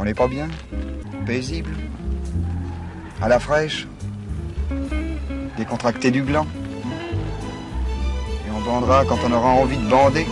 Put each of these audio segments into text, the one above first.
On n'est pas bien? Paisible? À la fraîche? Décontracté du gland Et on bandera quand on aura envie de bander?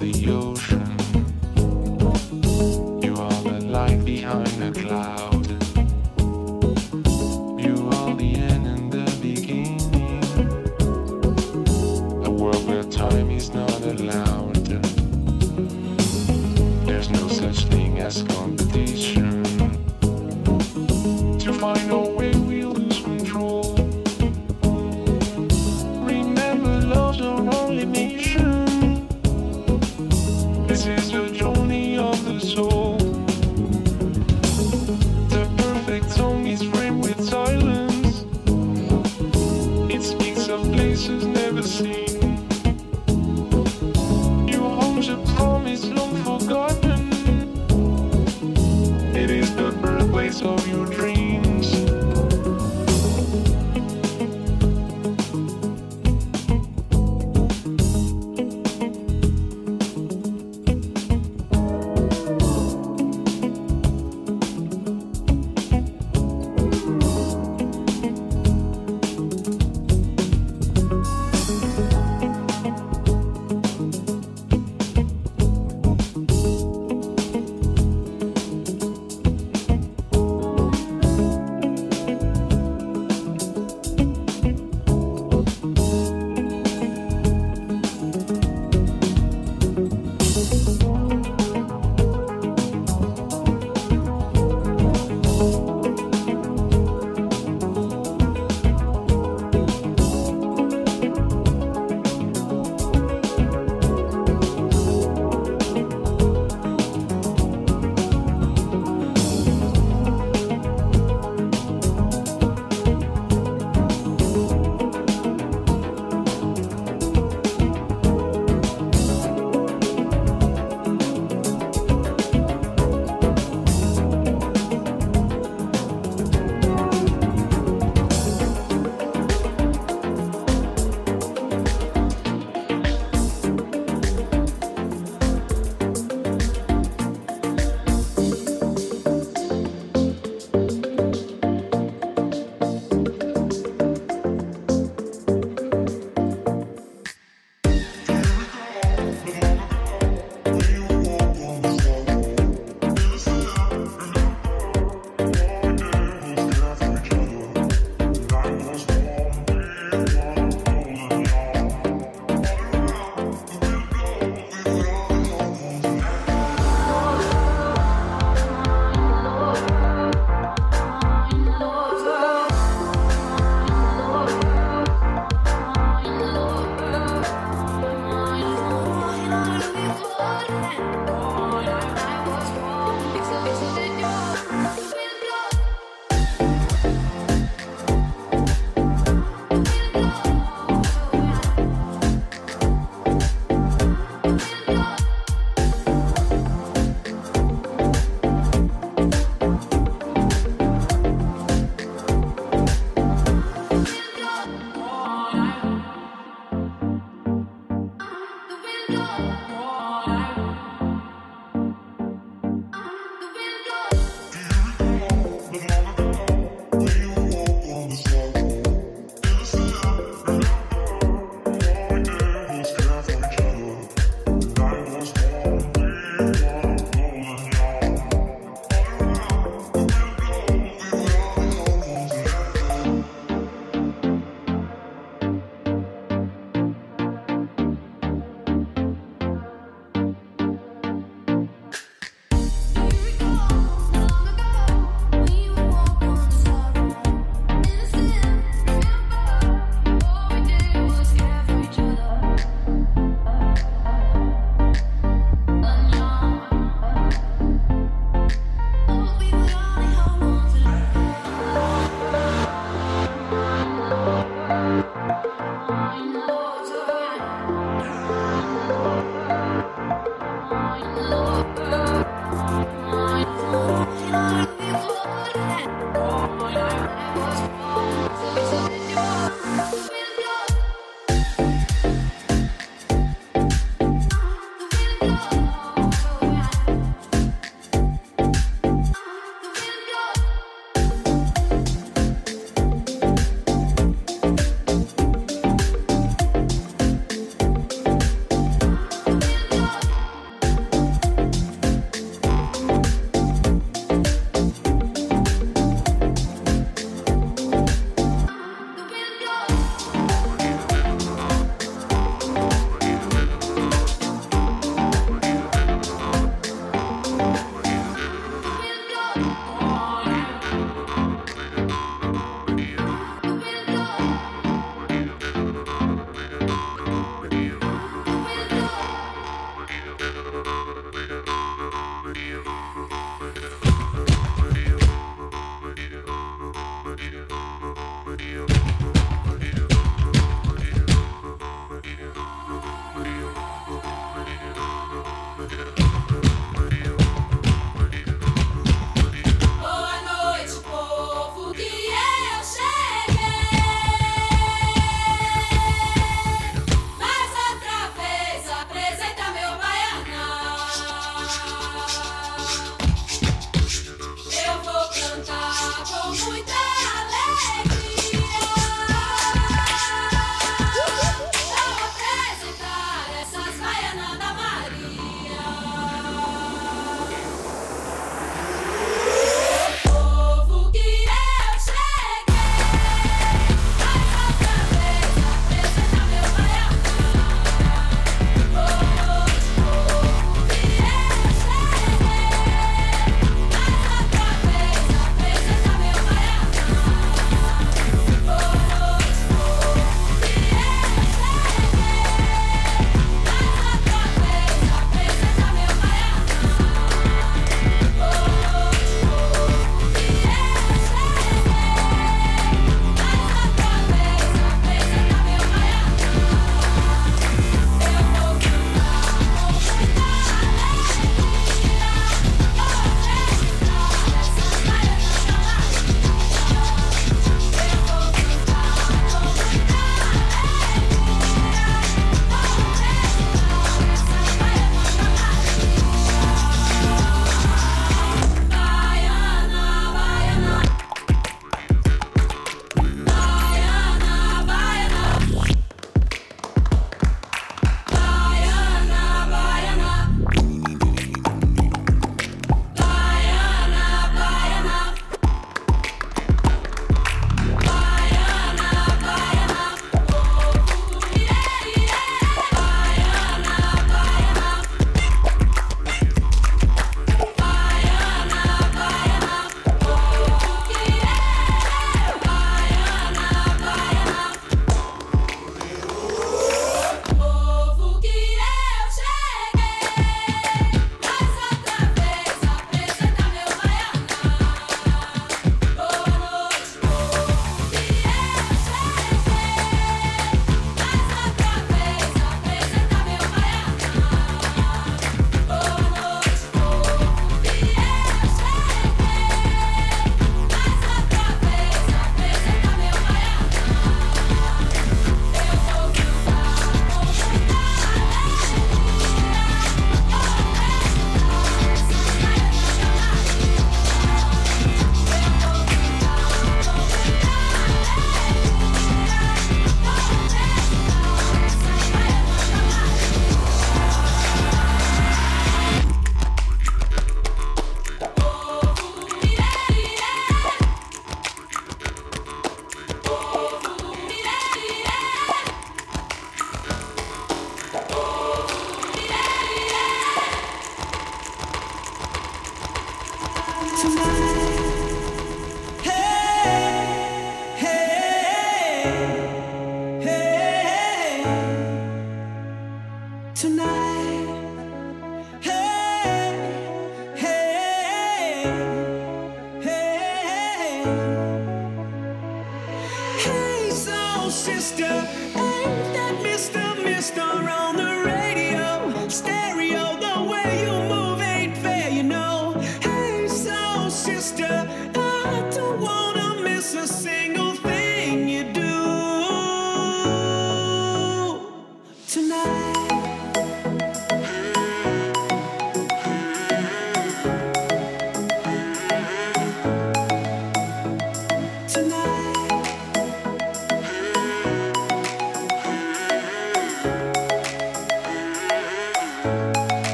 the ocean.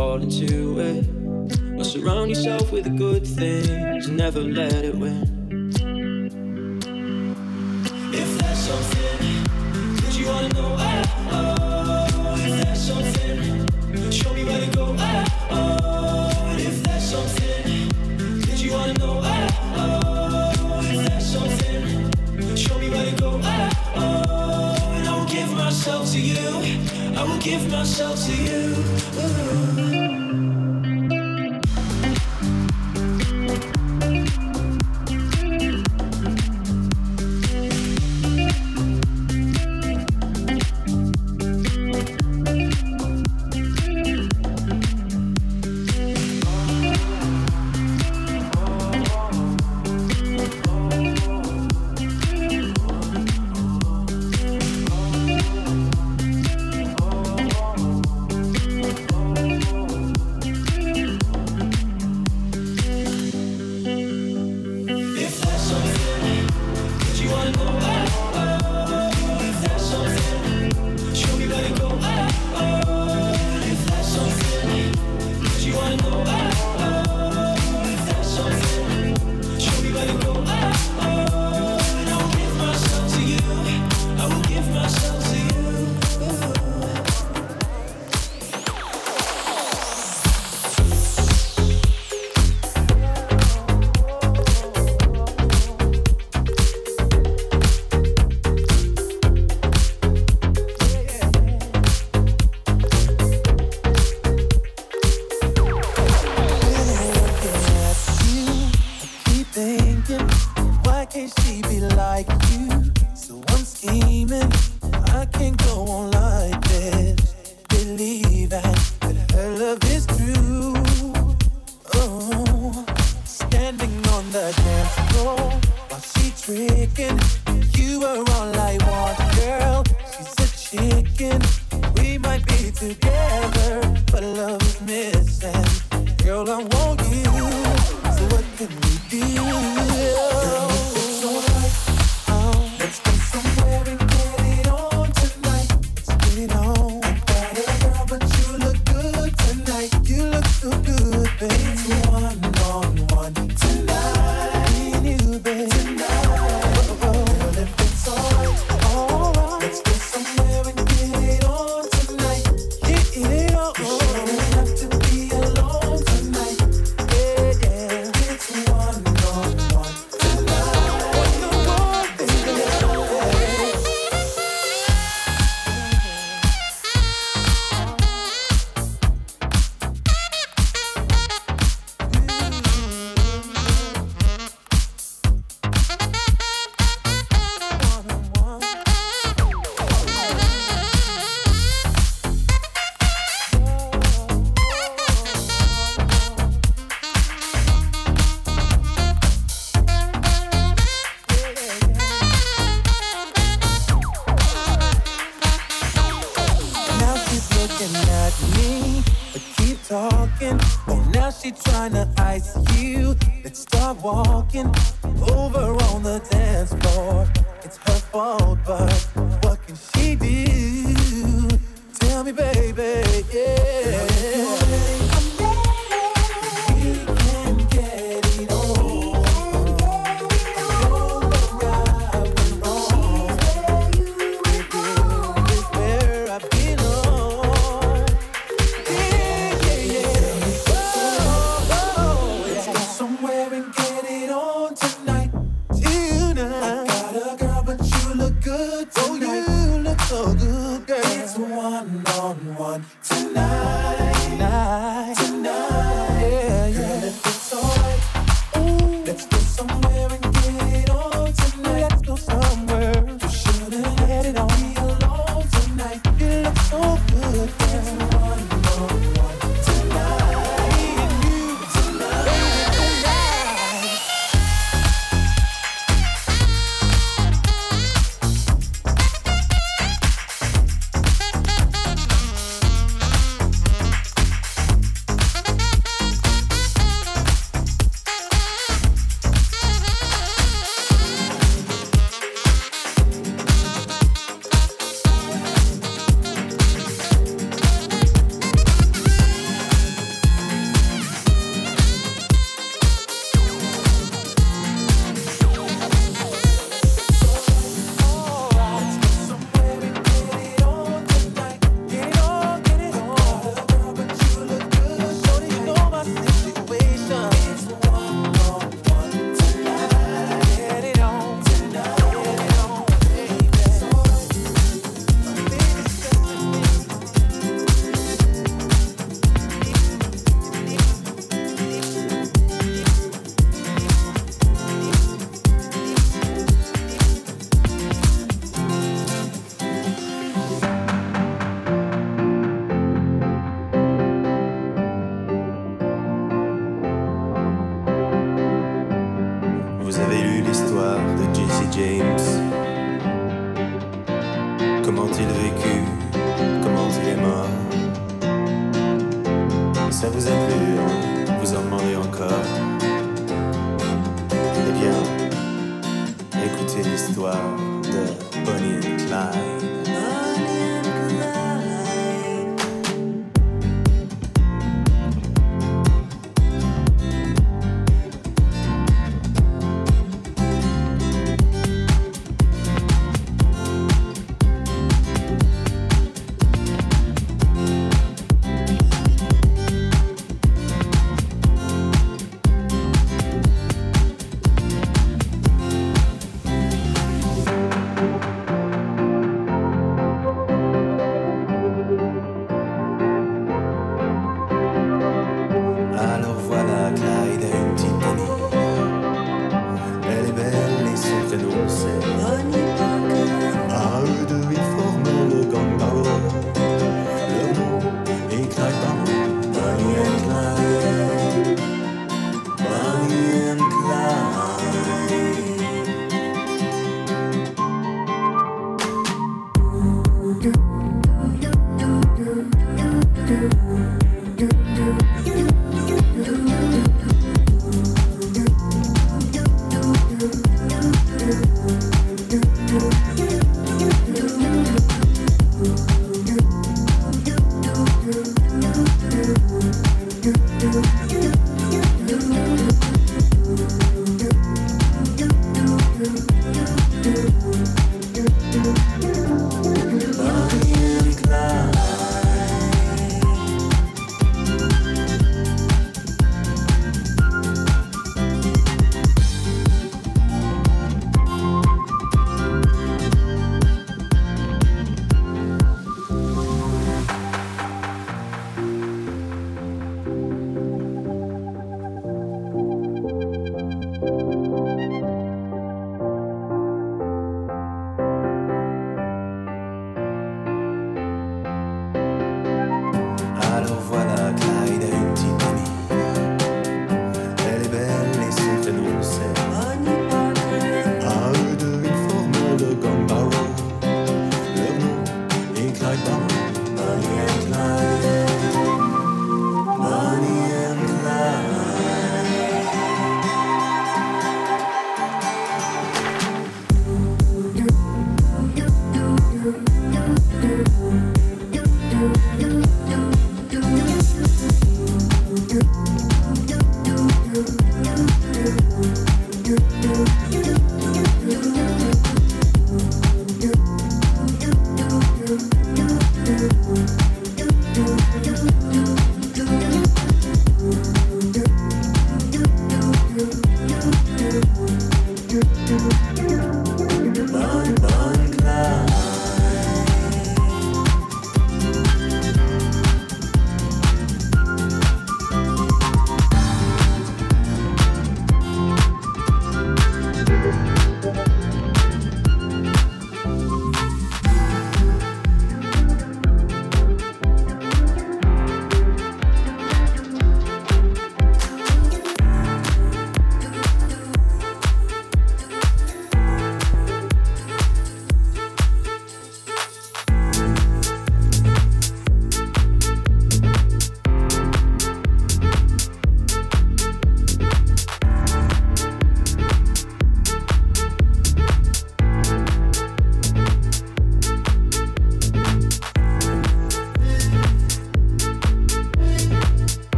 fall into it. Or surround yourself with the good things, never let it win. If there's something that you wanna know, oh, oh. if there's something, show me where to go, oh, oh. if there's something you wanna know, oh, oh. if there's something, show me where to go, oh, oh. and I will give myself to you, I will give myself to you.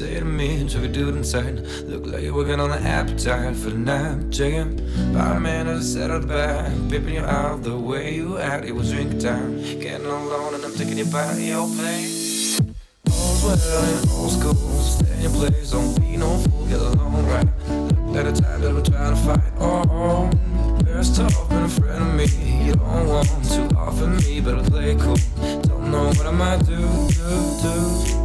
Say to me. Took a dude inside. Look like you're working on the appetite for the night. Checking by man I sat out back. Pipping you out the way you act. It was drink time. Getting alone and I'm taking you to your place. All's well in old school. Stay in your place. Don't be no fool. Get along right. Look like the time that we're trying to fight. Oh. Bears tough, been a friend of me. You don't want to offer me, but I play cool. Don't know what I might do, do, do.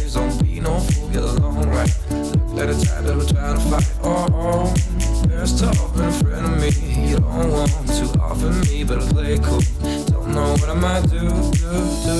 waves. Don't be no fool, get along right. Look at a tide that we're trying to fight. Oh, oh. there's talk in front of me. You don't want to offer me, but I play cool. Don't know what I might do, do, do.